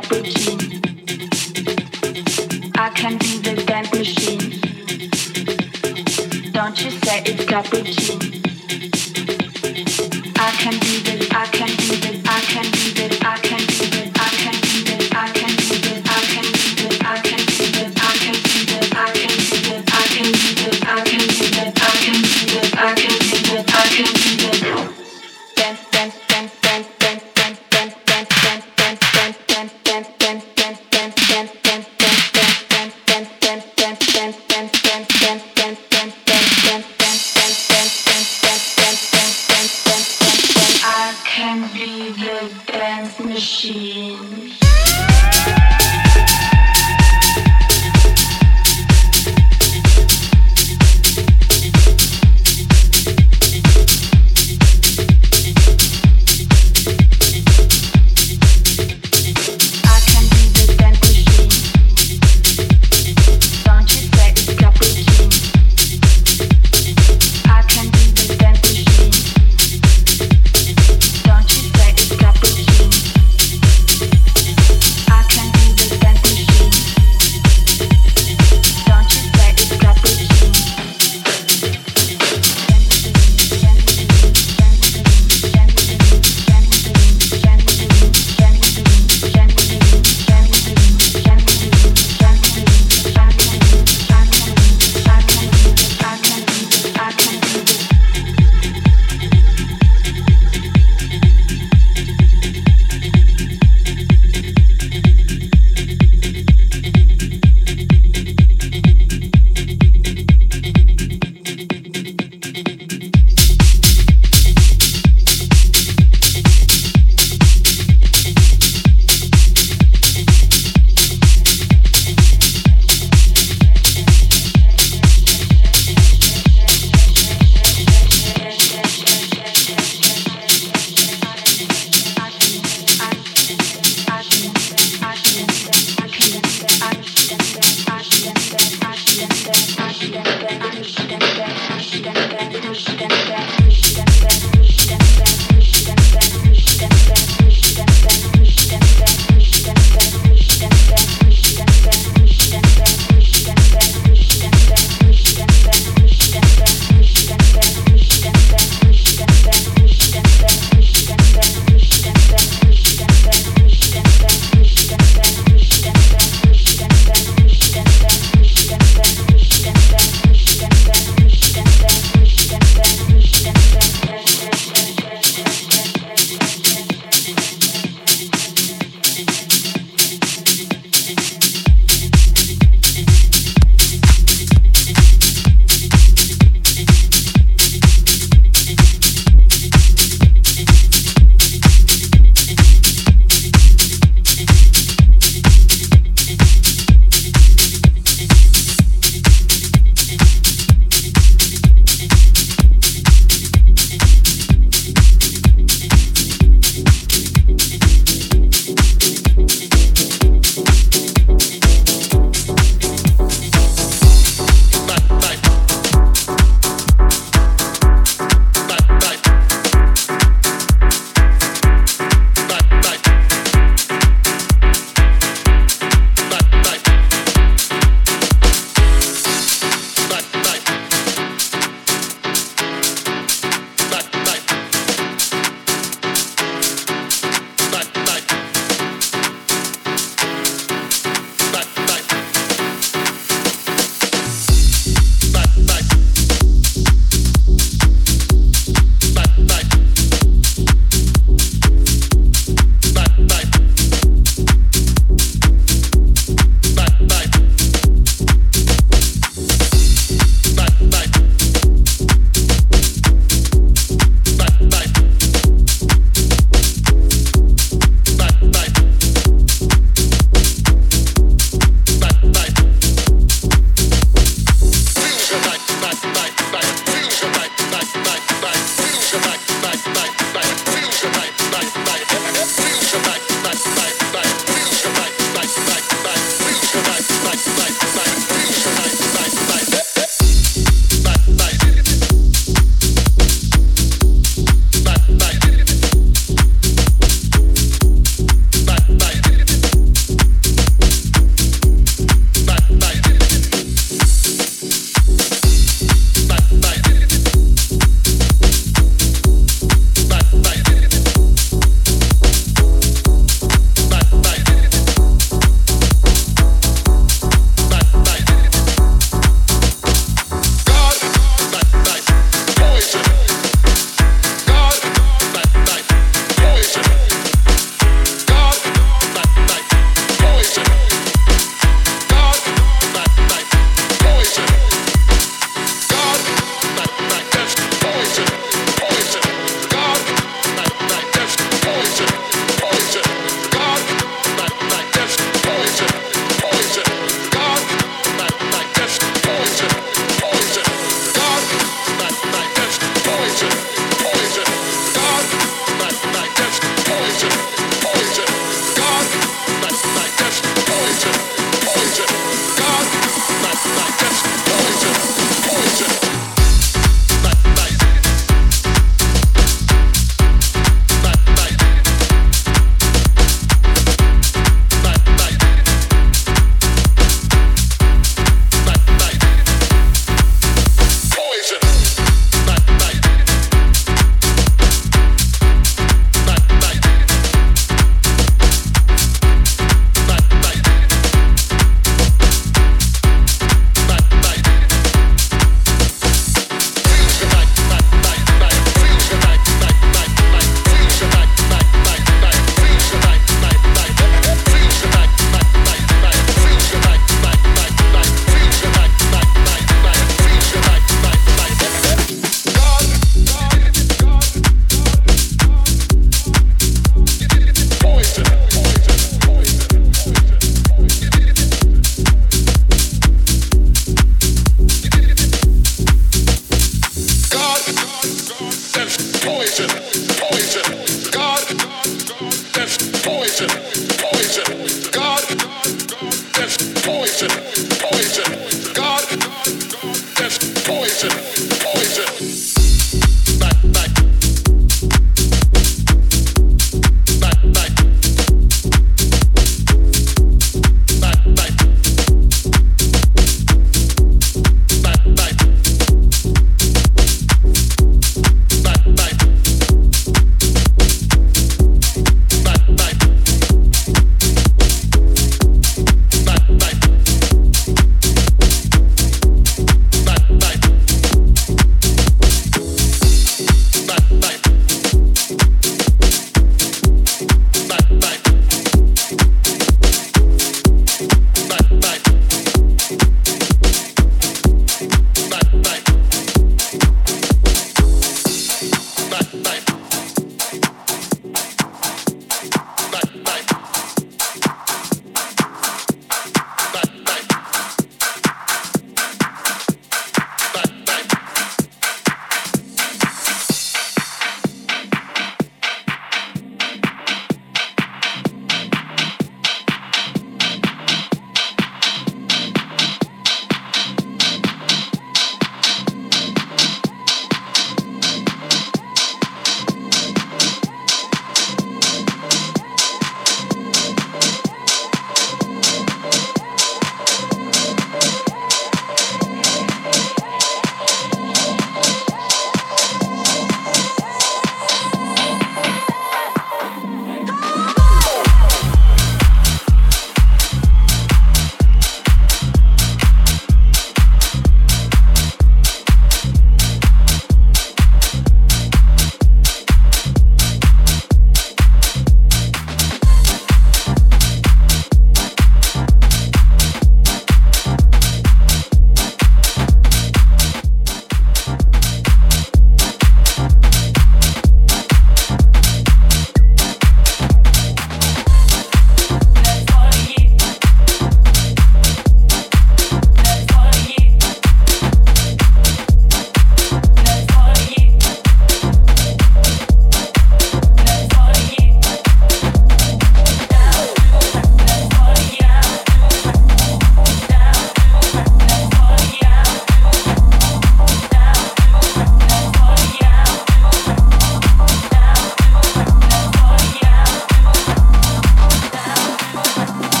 I can be the dance machine. Don't you say it's cappuccino. I can be